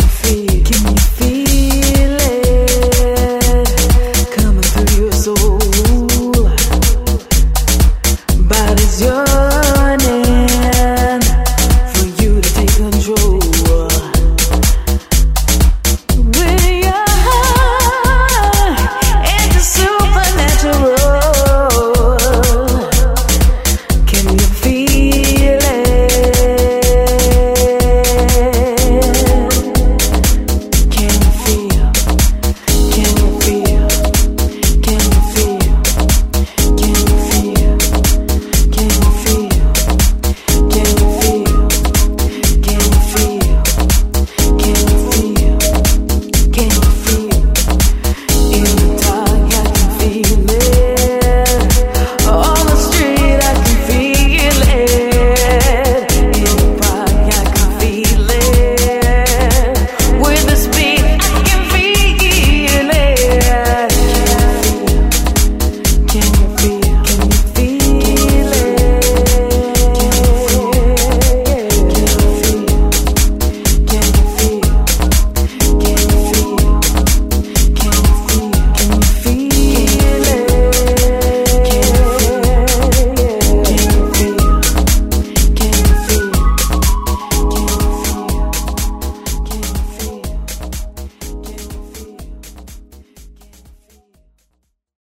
free.